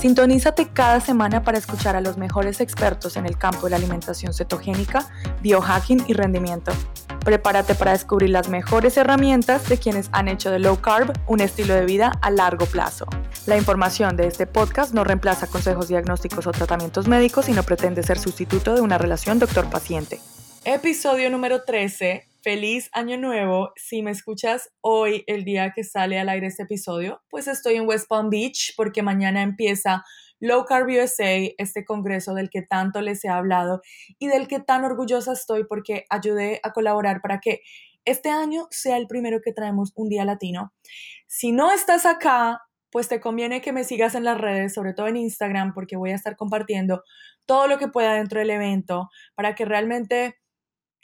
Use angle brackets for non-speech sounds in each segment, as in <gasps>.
Sintonízate cada semana para escuchar a los mejores expertos en el campo de la alimentación cetogénica, biohacking y rendimiento. Prepárate para descubrir las mejores herramientas de quienes han hecho de low carb un estilo de vida a largo plazo. La información de este podcast no reemplaza consejos diagnósticos o tratamientos médicos y no pretende ser sustituto de una relación doctor-paciente. Episodio número 13. Feliz año nuevo. Si me escuchas hoy, el día que sale al aire este episodio, pues estoy en West Palm Beach porque mañana empieza Low Carb USA, este congreso del que tanto les he hablado y del que tan orgullosa estoy porque ayudé a colaborar para que este año sea el primero que traemos un día latino. Si no estás acá, pues te conviene que me sigas en las redes, sobre todo en Instagram, porque voy a estar compartiendo todo lo que pueda dentro del evento para que realmente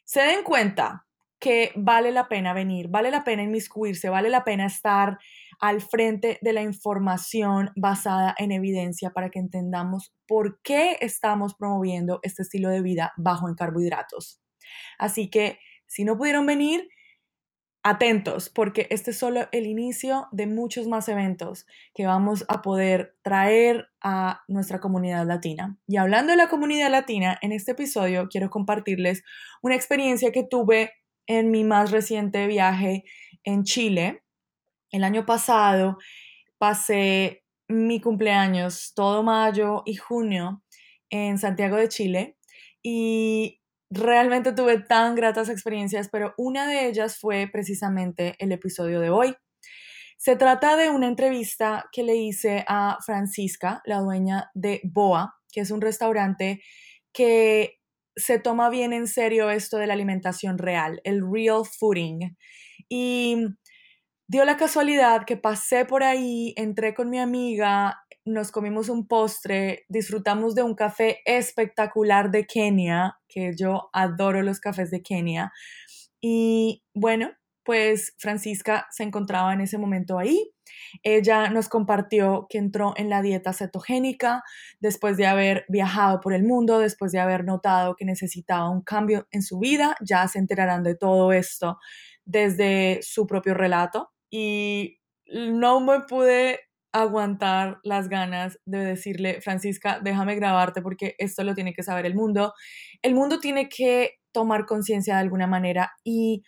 se den cuenta que vale la pena venir, vale la pena inmiscuirse, vale la pena estar al frente de la información basada en evidencia para que entendamos por qué estamos promoviendo este estilo de vida bajo en carbohidratos. Así que si no pudieron venir, atentos, porque este es solo el inicio de muchos más eventos que vamos a poder traer a nuestra comunidad latina. Y hablando de la comunidad latina, en este episodio quiero compartirles una experiencia que tuve en mi más reciente viaje en Chile. El año pasado pasé mi cumpleaños todo mayo y junio en Santiago de Chile y realmente tuve tan gratas experiencias, pero una de ellas fue precisamente el episodio de hoy. Se trata de una entrevista que le hice a Francisca, la dueña de Boa, que es un restaurante que se toma bien en serio esto de la alimentación real, el real fooding. Y dio la casualidad que pasé por ahí, entré con mi amiga, nos comimos un postre, disfrutamos de un café espectacular de Kenia, que yo adoro los cafés de Kenia. Y bueno, pues Francisca se encontraba en ese momento ahí. Ella nos compartió que entró en la dieta cetogénica después de haber viajado por el mundo, después de haber notado que necesitaba un cambio en su vida. Ya se enterarán de todo esto desde su propio relato. Y no me pude aguantar las ganas de decirle, Francisca, déjame grabarte porque esto lo tiene que saber el mundo. El mundo tiene que tomar conciencia de alguna manera y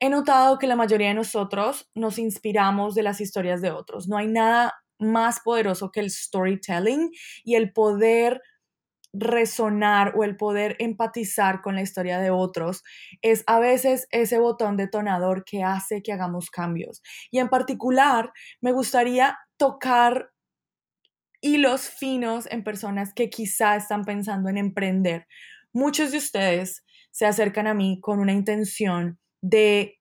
he notado que la mayoría de nosotros nos inspiramos de las historias de otros. No hay nada más poderoso que el storytelling y el poder resonar o el poder empatizar con la historia de otros es a veces ese botón detonador que hace que hagamos cambios. Y en particular, me gustaría tocar hilos finos en personas que quizá están pensando en emprender. Muchos de ustedes se acercan a mí con una intención de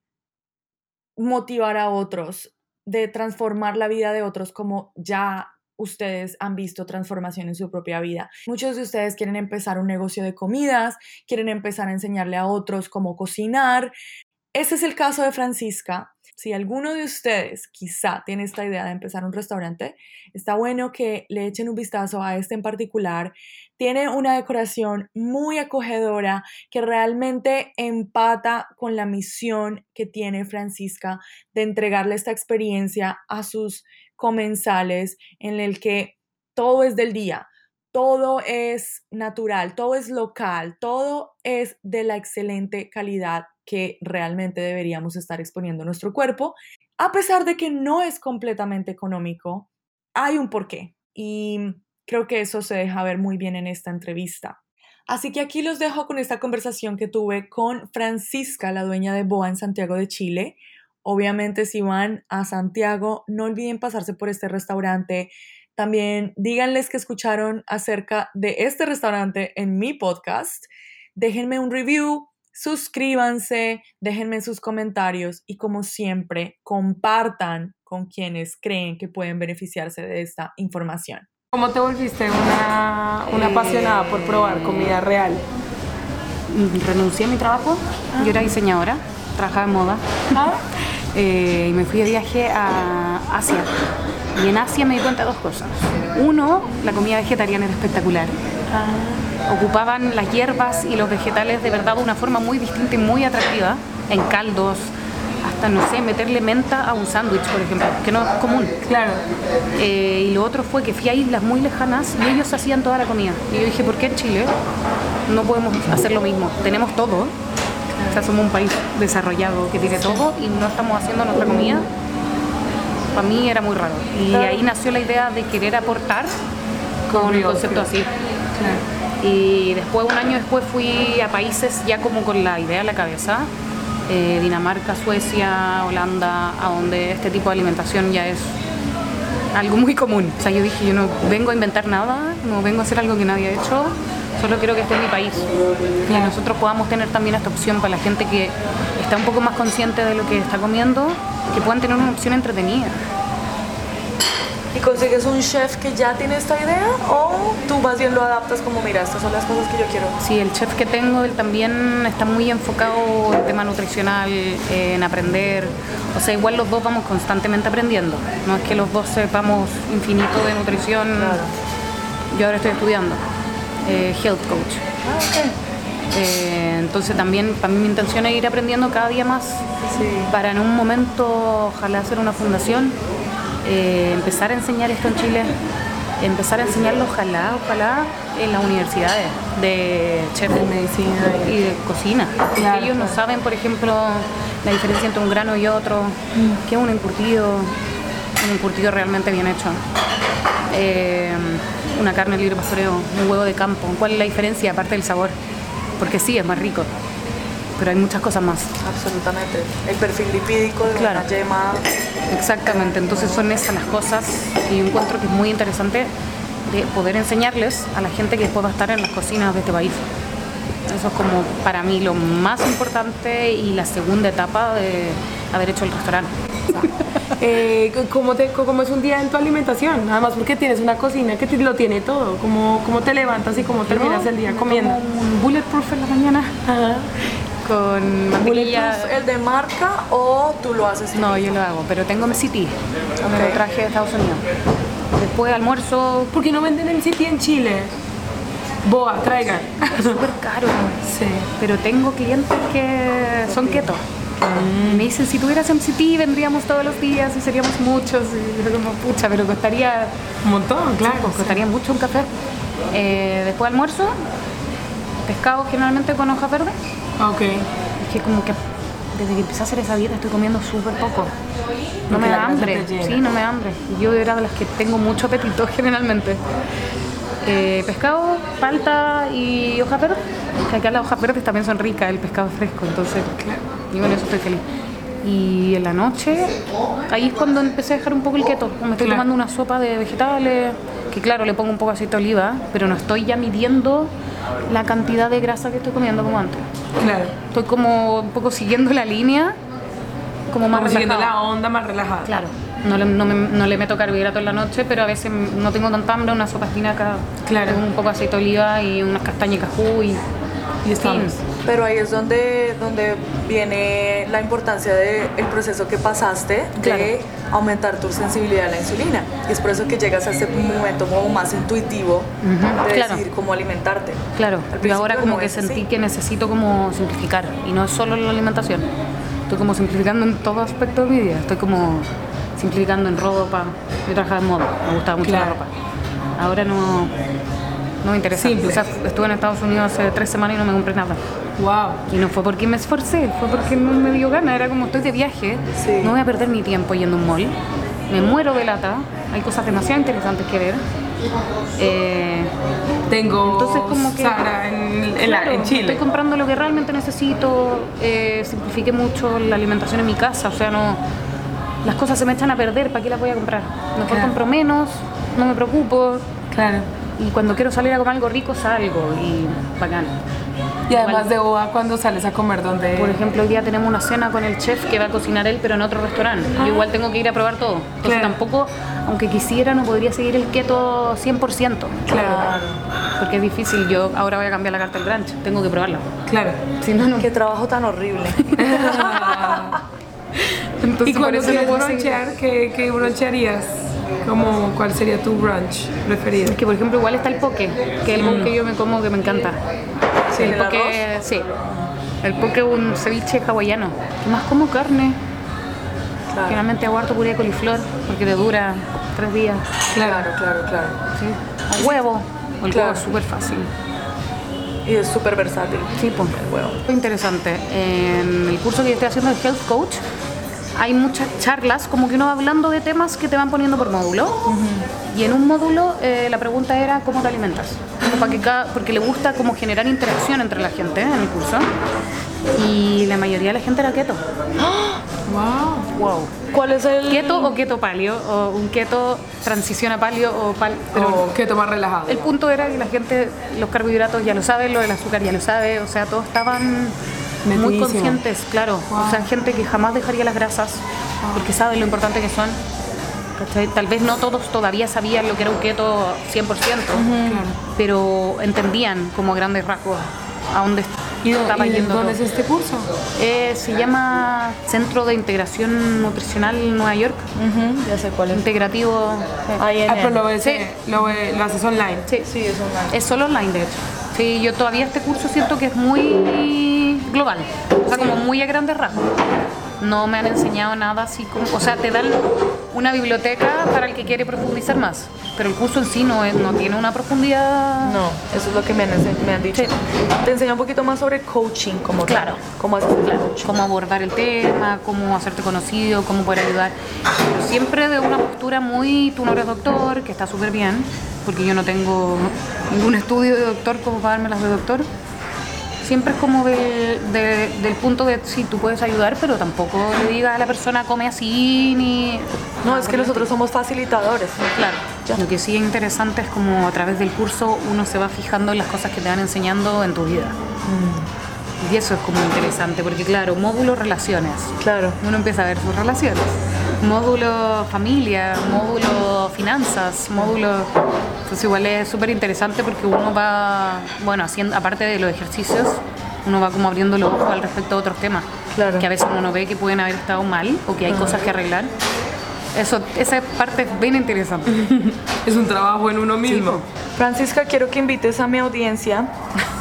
motivar a otros, de transformar la vida de otros como ya ustedes han visto transformación en su propia vida. Muchos de ustedes quieren empezar un negocio de comidas, quieren empezar a enseñarle a otros cómo cocinar. Ese es el caso de Francisca. Si alguno de ustedes quizá tiene esta idea de empezar un restaurante, está bueno que le echen un vistazo a este en particular. Tiene una decoración muy acogedora que realmente empata con la misión que tiene Francisca de entregarle esta experiencia a sus comensales en el que todo es del día, todo es natural, todo es local, todo es de la excelente calidad que realmente deberíamos estar exponiendo nuestro cuerpo. A pesar de que no es completamente económico, hay un porqué y creo que eso se deja ver muy bien en esta entrevista. Así que aquí los dejo con esta conversación que tuve con Francisca, la dueña de Boa en Santiago de Chile. Obviamente si van a Santiago, no olviden pasarse por este restaurante. También díganles que escucharon acerca de este restaurante en mi podcast. Déjenme un review, suscríbanse, déjenme sus comentarios y como siempre, compartan con quienes creen que pueden beneficiarse de esta información. ¿Cómo te volviste una, una eh, apasionada por probar comida real? Renuncié a mi trabajo, yo era diseñadora, trabajaba en moda ah. <laughs> eh, y me fui de viaje a Asia. Y en Asia me di cuenta de dos cosas. Uno, la comida vegetariana era espectacular. Ah. ocupaban las hierbas y los vegetales de verdad de una forma muy distinta y muy atractiva, en caldos, hasta, no sé, meterle menta a un sándwich, por ejemplo, que no es común. Claro. Eh, y lo otro fue que fui a islas muy lejanas y ellos hacían toda la comida. Y yo dije, ¿por qué en Chile no podemos hacer lo mismo? Tenemos todo. O sea, somos un país desarrollado que tiene todo y no estamos haciendo nuestra comida. Para mí era muy raro. Y ahí nació la idea de querer aportar con un concepto así. Y después, un año después, fui a países ya como con la idea en la cabeza. Eh, Dinamarca, Suecia, Holanda, a donde este tipo de alimentación ya es algo muy común. O sea, yo dije, yo no vengo a inventar nada, no vengo a hacer algo que nadie ha hecho, solo quiero que esté en mi país. Y nosotros podamos tener también esta opción para la gente que está un poco más consciente de lo que está comiendo, que puedan tener una opción entretenida. ¿Y consigues un chef que ya tiene esta idea o tú más bien lo adaptas como, mira, estas son las cosas que yo quiero? Sí, el chef que tengo, él también está muy enfocado en tema nutricional, en aprender. O sea, igual los dos vamos constantemente aprendiendo. No es que los dos sepamos infinito de nutrición. Yo ahora estoy estudiando eh, health coach. Ah, Eh, entonces también para mí mi intención es ir aprendiendo cada día más para en un momento ojalá hacer una fundación, eh, empezar a enseñar esto en Chile, empezar a enseñarlo ojalá, ojalá en las universidades de chef De medicina y- de cocina. Claro, ellos no claro. saben, por ejemplo, la diferencia entre un grano y otro, qué es un encurtido, un encurtido realmente bien hecho. Eh, una carne libre pastoreo, un huevo de campo. ¿Cuál es la diferencia aparte del sabor? Porque sí, es más rico, pero hay muchas cosas más. Absolutamente. El perfil lipídico de Claro. una yema. Exactamente, entonces son esas las cosas yo encuentro que es muy interesante de poder enseñarles a la gente que después va a estar en las cocinas de este país. Eso es como para mí lo más importante y la segunda etapa de haber hecho el restaurante. <laughs> Eh, ¿cómo, te, ¿Cómo es un día en tu alimentación? Además, porque tienes una cocina que te- lo tiene todo. ¿Cómo, cómo te levantas y cómo terminas el día comiendo? tomo un bulletproof en la mañana Ajá. Con mantequilla. ¿Bulletproof el de marca o tú lo haces? No, yo lo hago, pero tengo MCT. Me lo traje de Estados Unidos. Después almuerzo, ¿Por qué no venden MCT en Chile? Boa, traigan. es súper caro. Sí. Pero tengo clientes que son keto. Y Me dicen, si tuvieras MCT vendríamos todos los días y seríamos muchos. Y yo como, pucha, pero costaría, Un montón, claro. pues, costaría mucho un café. Eh, después almuerzo, pescado generalmente con hojas verdes. Ok. Es que como que desde que empecé a hacer esa dieta estoy comiendo súper poco. No Porque me da hambre. Sí, no me da hambre. Yo era de las que tengo mucho apetito <laughs> generalmente. Eh, pescado, palta y hojas verdes. Que acá las hojas verdes también son ricas, el pescado es fresco, entonces yo con eso estoy feliz. Y en la noche, ahí es cuando empecé a dejar un poco el keto. Me estoy Claro. tomando una sopa de vegetales, que claro, le pongo un poco de aceite de oliva, pero no estoy ya midiendo la cantidad de grasa que estoy comiendo como antes. Claro. Estoy como un poco siguiendo la línea, como más Como siguiendo relajada. la onda más relajada. Claro, no le, no, me- no le meto carbohidratos en la noche, pero a veces no tengo tanta hambre, una sopa espinaca, Claro. un poco de aceite de oliva y unas castañas cajú y, Y estamos. Pero ahí es donde, donde viene la importancia del proceso que pasaste Claro. de aumentar tu sensibilidad a la insulina. Y es por eso que llegas a ese momento como más intuitivo de claro. decidir cómo alimentarte. Claro, yo ahora como no que así. sentí que necesito como simplificar y no es solo la alimentación. Estoy como simplificando en todo aspecto de mi vida. Estoy como simplificando en ropa. Yo trabajaba en moda, me gustaba mucho Claro. la ropa. Ahora no, no me interesa. Simple. O sea, estuve en Estados Unidos hace tres semanas y no me compré nada. Wow. Y no fue porque me esforcé, fue porque no me dio gana. Era como estoy de viaje, Sí. no voy a perder mi tiempo yendo a un mall. Me muero de lata, hay cosas demasiado interesantes que ver. Eh, Tengo Entonces, como que- Sara en, en, la- Claro, en Chile. Estoy comprando lo que realmente necesito. eh, simplifiqué mucho la alimentación en mi casa. O sea, no. Las cosas se me echan a perder. ¿Para qué las voy a comprar? Mejor Claro. compro menos, no me preocupo. Claro. Y cuando quiero salir a comer algo rico, salgo. Y bacán. Y además Igual- de boda, cuando sales a comer, donde Por ejemplo, hoy día tenemos una cena con el chef que va a cocinar él, pero en otro restaurante. Yo igual tengo que ir a probar todo. Entonces Claro. tampoco, aunque quisiera, no podría seguir el keto 100%. Claro. Porque es difícil. Yo ahora voy a cambiar la carta del brunch. Tengo que probarla. Claro. Si no, no. Qué trabajo tan horrible. <laughs> <laughs> y Entonces, por eso no puedo bronchear, ¿qué, qué bronchearías? Como, ¿Cuál sería tu brunch preferido? Es que por ejemplo igual está el poke, que es el que yo me como que me encanta. Sí, el el poke, arroz. sí. El poke es un ceviche hawaiano. ¿Qué más como carne? Claro, Generalmente hago harto puré de coliflor porque te dura tres días. claro, claro, claro. Sí. O huevo. El Claro. huevo es súper fácil. Y es súper versátil. Sí, pues. El huevo. Interesante. En el curso que yo estoy haciendo de Health Coach, hay muchas charlas, como que uno va hablando de temas que te van poniendo por módulo. Y en un módulo eh, la pregunta era cómo te alimentas. Como para que cada- porque le gusta como generar interacción entre la gente en el curso. Y la mayoría de la gente era keto. <gasps> Wow. Wow. ¿Cuál es el Keto o keto palio, o un keto transición a palio o pal. Pero que tomar relajado. el punto era que la gente, los carbohidratos ya lo sabe, lo del azúcar ya lo sabe, o sea, todos estaban muy Metidísimo. conscientes, claro. O sea, gente que jamás dejaría las grasas porque saben lo importante que son. ¿cachai? Tal vez no todos todavía sabían lo que era un keto 100%, Claro. pero entendían como grandes rasgos a dónde ¿Y, estaba y yendo. dónde todo. es este curso? Eh, se llama Centro de Integración Nutricional Nueva York, Ujú, ya sé cuál es. integrativo. eh, Ahí en Ah, pero lo, ves, Sí. lo, ve- lo haces online. Sí, Sí, es online. Es solo online, de hecho. Sí, yo todavía este curso siento que es muy global, o sea, como muy a grandes rasgos. No me han enseñado nada así como, o sea, te dan una biblioteca para el que quiere profundizar más, pero el curso en sí no, es, no tiene una profundidad. No, eso es lo que me han, me han dicho. Sí. Te enseña un poquito más sobre coaching como tal. Claro. Cómo haces el coaching. Cómo abordar el tema, cómo hacerte conocido, cómo poder ayudar. Pero siempre de una postura muy, tú no eres doctor, que está súper bien, porque yo no tengo ningún estudio de doctor como para darme las de doctor. Siempre es como de- de- del punto de sí, tú puedes ayudar, pero tampoco le digas a la persona come así ni. No, es que nosotros somos facilitadores. Claro. Lo que sí es interesante es como a través del curso uno se va fijando en las cosas que te van enseñando en tu vida. Y eso es como interesante, porque claro, módulo relaciones. Claro. Uno empieza a ver sus relaciones. Módulo familia, módulo finanzas, módulo... Entonces igual es súper interesante porque uno va, bueno, haciendo, aparte de los ejercicios, uno va como abriendo los ojos al respecto a otros temas. Claro. Que a veces uno ve que pueden haber estado mal o que hay cosas que arreglar. Eso, esa parte es bien interesante. <laughs> Es un trabajo en uno mismo. Francisca, quiero que invites a mi audiencia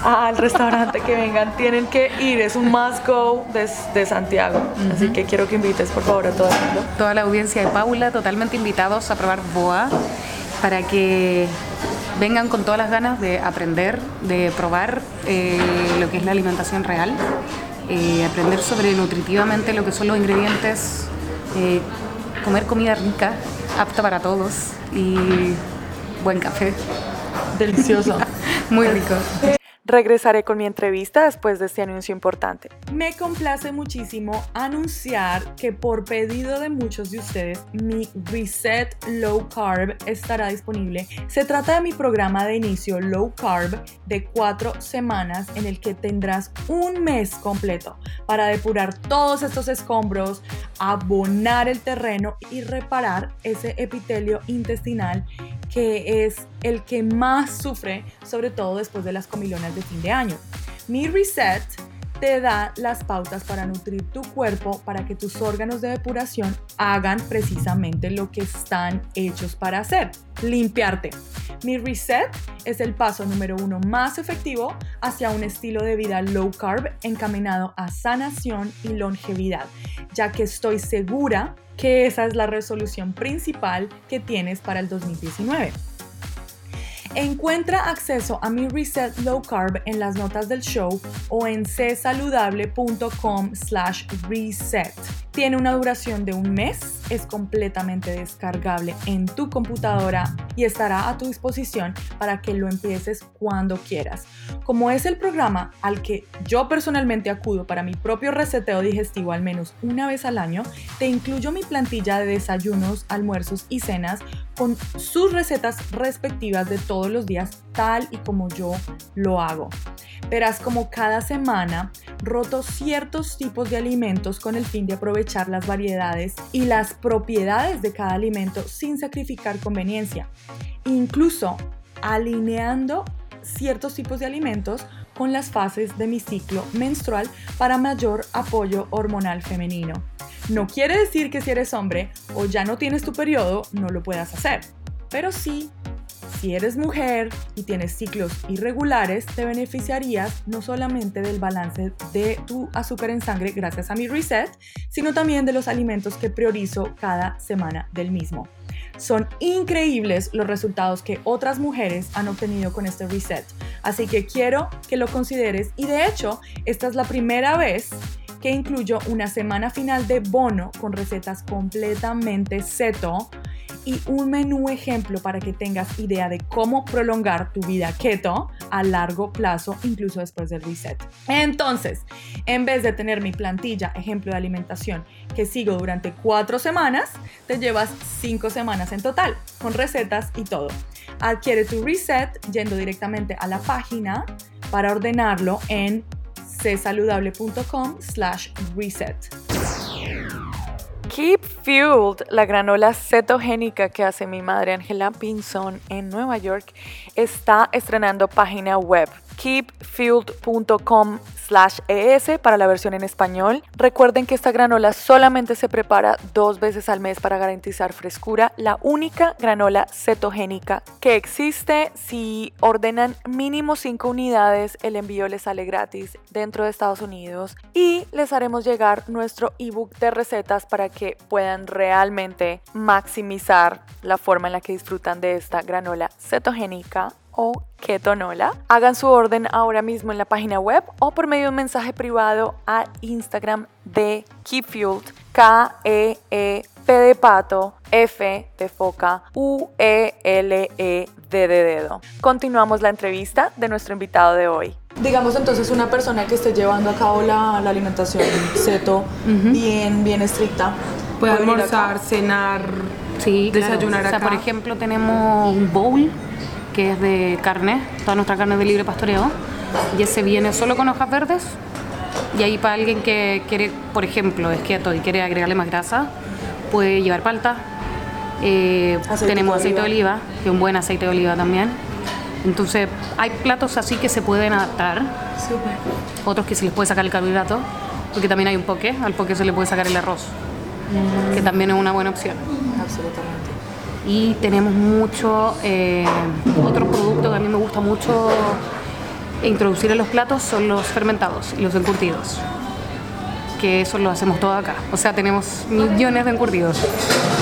al restaurante que vengan. Tienen que ir, es un must go de, de Santiago. Así que quiero que invites, por favor, a todo el mundo. toda la audiencia de Paula totalmente invitados a probar BOA para que vengan con todas las ganas de aprender, de probar eh, lo que es la alimentación real, eh, aprender sobre nutritivamente lo que son los ingredientes, eh, comer comida rica, apta para todos y buen café, Delicioso. <laughs> muy rico. Regresaré con mi entrevista después de este anuncio importante. Me complace muchísimo anunciar que por pedido de muchos de ustedes, mi Reset Low Carb estará disponible. Se trata de mi programa de inicio Low Carb de cuatro semanas en el que tendrás un mes completo para depurar todos estos escombros, abonar el terreno y reparar ese epitelio intestinal es el que más sufre, sobre todo después de las comilonas de fin de año. Mi Reset te da las pautas para nutrir tu cuerpo para que tus órganos de depuración hagan precisamente lo que están hechos para hacer, limpiarte. Mi Reset es el paso número uno más efectivo hacia un estilo de vida low carb encaminado a sanación y longevidad, ya que estoy segura que esa es la resolución principal que tienes para el 2019. Encuentra acceso a mi Reset Low Carb en las notas del show o en csaludable.com slash reset. Tiene una duración de un mes, es completamente descargable en tu computadora y estará a tu disposición para que lo empieces cuando quieras. Como es el programa al que yo personalmente acudo para mi propio reseteo digestivo al menos una vez al año, te incluyo mi plantilla de desayunos, almuerzos y cenas con sus recetas respectivas de todos los días tal y como yo lo hago. Verás como cada semana roto ciertos tipos de alimentos con el fin de aprovechar las variedades y las propiedades de cada alimento sin sacrificar conveniencia. Incluso alineando ciertos tipos de alimentos con las fases de mi ciclo menstrual para mayor apoyo hormonal femenino. No quiere decir que si eres hombre o ya no tienes tu periodo, no lo puedas hacer. Pero sí, si eres mujer y tienes ciclos irregulares, te beneficiarías no solamente del balance de tu azúcar en sangre gracias a mi reset, sino también de los alimentos que priorizo cada semana del mismo. Son increíbles los resultados que otras mujeres han obtenido con este reset, así que quiero que lo consideres y de hecho esta es la primera vez que incluyo una semana final de bono con recetas completamente seto y un menú ejemplo para que tengas idea de cómo prolongar tu vida keto a largo plazo, incluso después del reset. Entonces, en vez de tener mi plantilla ejemplo de alimentación que sigo durante cuatro semanas, te llevas cinco semanas en total, con recetas y todo. Adquiere tu reset yendo directamente a la página para ordenarlo en csaludable.com slash reset. Keep Fueled, la granola cetogénica que hace mi madre Angela Pinson en Nueva York, está estrenando página web keepfueled.com slash ES para la versión en español. Recuerden que esta granola solamente se prepara dos veces al mes para garantizar frescura. La única granola cetogénica que existe. Si ordenan mínimo 5 unidades, el envío les sale gratis dentro de Estados Unidos y les haremos llegar nuestro ebook de recetas para que puedan realmente maximizar la forma en la que disfrutan de esta granola cetogénica o Ketonola. Hagan su orden ahora mismo en la página web o por medio de un mensaje privado a Instagram de Keepfueled, K-E-E-P de pato, F de foca, U-E-L-E D de dedo. Continuamos la entrevista de nuestro invitado de hoy. Digamos entonces una persona que esté llevando a cabo la, alimentación ceto bien, bien estricta. Puede almorzar, cenar, sí, desayunar O sea, por ejemplo, tenemos un bowl que es de carne, toda nuestra carne de libre pastoreo, y ese viene solo con hojas verdes. Y ahí para alguien que quiere, por ejemplo, es keto y quiere agregarle más grasa, puede llevar palta. Eh, tenemos aceite de oliva, que es un buen aceite de oliva también. Entonces, hay platos así que se pueden adaptar. Otros que se les puede sacar el carbohidrato, porque también hay un poke, al poke se le puede sacar el arroz, mm. que también es una buena opción. Absolutamente y tenemos mucho, eh, otro producto que a mí me gusta mucho introducir en los platos son los fermentados y los encurtidos, que eso lo hacemos todo acá. O sea, tenemos millones de encurtidos.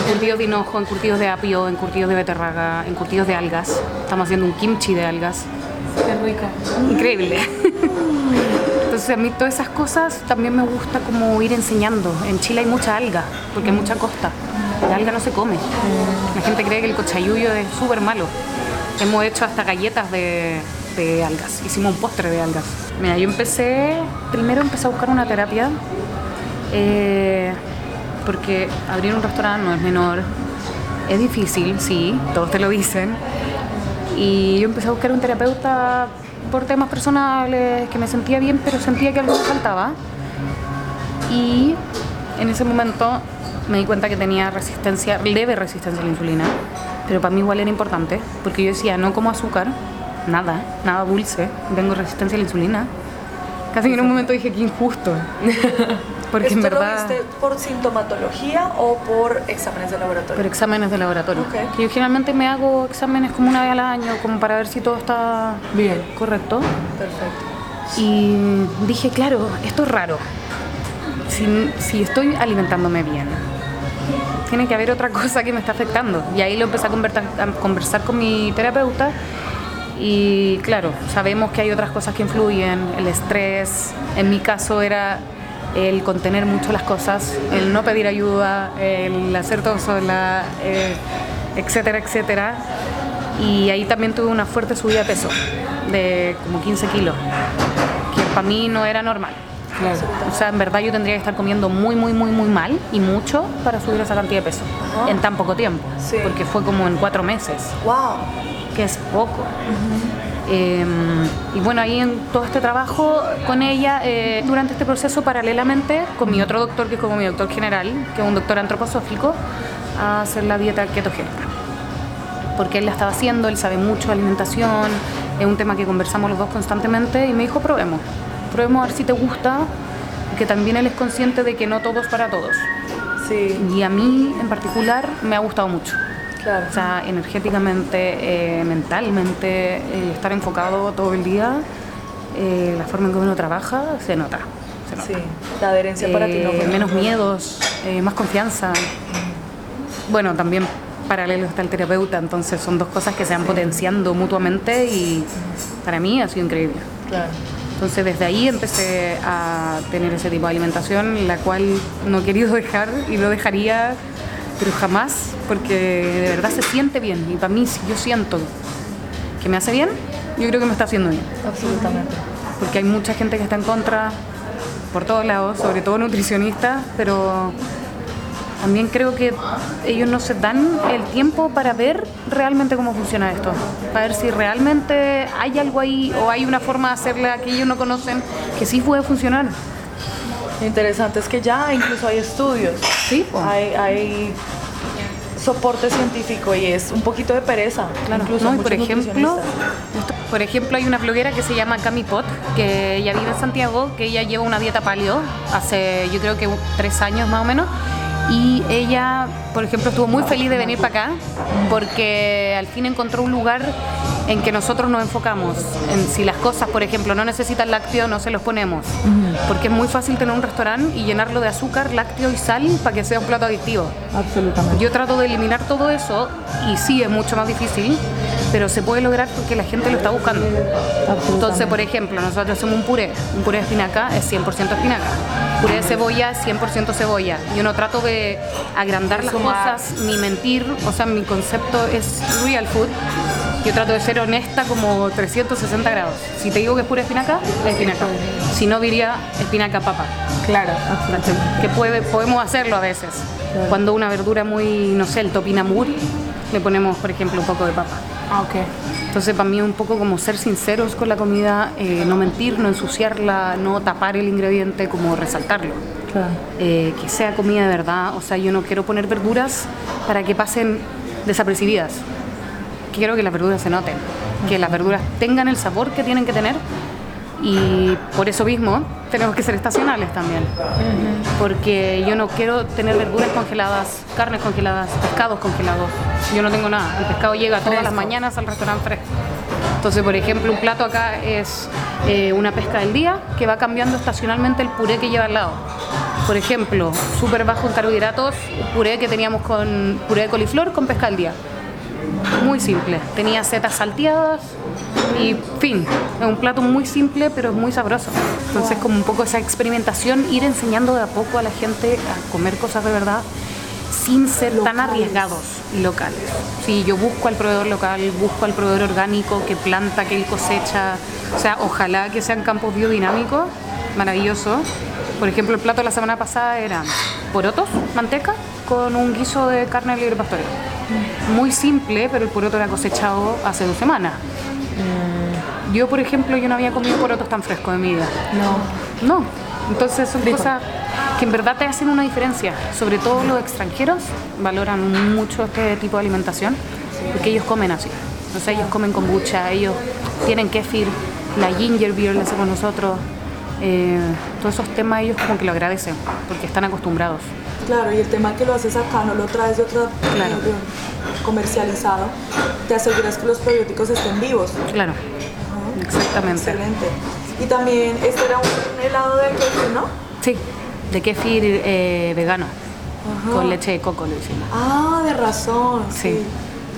Encurtidos de hinojo, encurtidos de apio, encurtidos de beterraga, encurtidos de algas. Estamos haciendo un kimchi de algas. Qué rico. Increíble. <laughs> Entonces a mí todas esas cosas también me gusta como ir enseñando. En Chile hay mucha alga, porque hay mucha costa. La alga no se come. La gente cree que el cochayuyo es súper malo. Hemos hecho hasta galletas de, algas. Hicimos un postre de algas. Mira, yo empecé, primero empecé a buscar una terapia, eh, porque abrir un restaurante no es menor. Es difícil, sí, todos te lo dicen. Y yo empecé a buscar un terapeuta por temas personales, que me sentía bien, pero sentía que algo me faltaba. Y en ese momento me di cuenta que tenía resistencia, leve resistencia a la insulina, pero para mí igual era importante, porque yo decía, no como azúcar, nada, nada dulce, tengo resistencia a la insulina. Casi en un momento dije, qué injusto. <laughs> Porque en verdad... lo viste por sintomatología o por exámenes de laboratorio? Por exámenes de laboratorio. yo generalmente me hago exámenes como una vez al año, como para ver si todo está bien, correcto. Perfecto. Y dije, claro, esto es raro. Si, si estoy alimentándome bien, tiene que haber otra cosa que me está afectando. Y ahí lo empecé a a conversar con mi terapeuta y claro, sabemos que hay otras cosas que influyen, el estrés, en mi caso era el contener mucho las cosas, el no pedir ayuda, el hacer todo sola, eh, etcétera, etcétera. Y ahí también tuve una fuerte subida de peso, de como 15 kilos, que para mí no era normal. O sea, en verdad yo tendría que estar comiendo muy, muy, muy, muy mal y mucho para subir esa cantidad de peso en tan poco tiempo. Porque fue como en cuatro meses. ¡Wow! Que es poco. Em, y bueno, ahí en todo este trabajo con ella, eh, durante este proceso, paralelamente, con mi otro doctor, que es como mi doctor general, que es un doctor antroposófico, a hacer la dieta ketogénica. Porque él la estaba haciendo, él sabe mucho de alimentación, es un tema que conversamos los dos constantemente y me dijo, probemos probemos a ver si te gusta, que también él es consciente de que no todo es para todos. Sí. Y a mí en particular me ha gustado mucho. Claro. O sea, energéticamente, eh, mentalmente, el estar enfocado todo el día, eh, la forma en que uno trabaja, se nota. se nota. Sí, la adherencia para ti no Eh, menos miedos, eh, más confianza. Bueno, también paralelo está el terapeuta, entonces son dos cosas que se van potenciando mutuamente y para mí ha sido increíble. Claro. Entonces desde ahí empecé a tener ese tipo de alimentación, la cual no he querido <laughs> dejar y no dejaría, pero jamás, porque de verdad se siente bien. Y para mí, si yo siento que me hace bien, yo creo que me está haciendo bien. Absolutamente. Porque hay mucha gente que está en contra por todos lados, sobre todo nutricionistas, pero también creo que ellos no se dan el tiempo para ver realmente cómo funciona esto, para ver si realmente hay algo ahí o hay una forma de hacerla que ellos no conocen que sí puede funcionar. Lo interesante es que ya incluso hay estudios. Sí, po. Hay, hay soporte científico y es un poquito de pereza. Claro, incluso no, por ejemplo, por ejemplo hay una bloguera que se llama Cami Pot, que ella vive en Santiago, que ella lleva una dieta paleo hace yo creo que tres años más o menos. Y ella, por ejemplo, estuvo muy feliz de venir para acá porque al fin encontró un lugar en que nosotros nos enfocamos. En si las cosas, por ejemplo, no necesitan lácteo, no se los ponemos. Porque es muy fácil tener un restaurante y llenarlo de azúcar, lácteo y sal para que sea un plato adictivo. Absolutamente. Yo trato de eliminar todo eso y sí es mucho más difícil, pero se puede lograr porque la gente lo está buscando. Entonces, por ejemplo, nosotros hacemos un puré. Un puré de espinaca es 100% espinaca. Puré de cebolla es 100% cebolla. Yo no trato de agrandar las cosas ni mentir. O sea, mi concepto es real food. Yo trato de ser honesta como 360 grados. Si te digo que es pura espinaca, es espinaca. Si no, diría espinaca papa. Claro. Que puede, podemos hacerlo a veces. Cuando una verdura muy, no sé, el topinamur, le ponemos, por ejemplo, un poco de papa. Ah, ok. Entonces, para mí es un poco como ser sinceros con la comida, eh, no mentir, no ensuciarla, no tapar el ingrediente, como resaltarlo. claro. Eh, que sea comida de verdad. O sea, yo no quiero poner verduras para que pasen desapercibidas. Quiero que las verduras se noten, que las verduras tengan el sabor que tienen que tener y por eso mismo tenemos que ser estacionales también. Porque yo no quiero tener verduras congeladas, carnes congeladas, pescados congelados. Yo no tengo nada. El pescado llega todas las mañanas al restaurante fresco. Entonces, por ejemplo, un plato acá es eh, una pesca del día que va cambiando estacionalmente el puré que lleva al lado. Por ejemplo, súper bajo en carbohidratos, puré que teníamos con puré de coliflor con pesca del día. Muy simple. Tenía setas salteadas y fin. Es un plato muy simple, pero es muy sabroso. Entonces, como un poco esa experimentación, ir enseñando de a poco a la gente a comer cosas de verdad sin ser tan arriesgados y locales. Sí, yo busco al proveedor local, busco al proveedor orgánico que planta, que él cosecha. O sea, ojalá que sean campos biodinámicos, maravilloso. Por ejemplo, el plato de la semana pasada era porotos, manteca, con un guiso de carne de libre pastoreo. Muy simple, pero el poroto era cosechado hace dos semanas. Yo, por ejemplo, yo no había comido porotos tan frescos en mi vida. No. No. Entonces son cosas que en verdad te hacen una diferencia. Sobre todo los extranjeros valoran mucho este tipo de alimentación porque ellos comen así. O sea, ellos comen kombucha, ellos tienen kefir, la ginger beer la hacemos nosotros. Eh, todos esos temas ellos como que lo agradecen porque están acostumbrados. Claro, y el tema que lo haces acá, no lo traes de otro Claro. comercializado, te aseguras que los probióticos estén vivos. Claro, exactamente. Excelente. Y también, este era un helado de queso, ¿no? Sí, de kefir eh, vegano, Ajá. con leche de coco lo hicimos. Ah, de razón. Sí. Sí.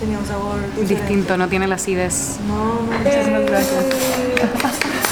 Tenía un sabor diferente. Distinto, no tiene la acidez. No, muchísimas gracias. <laughs>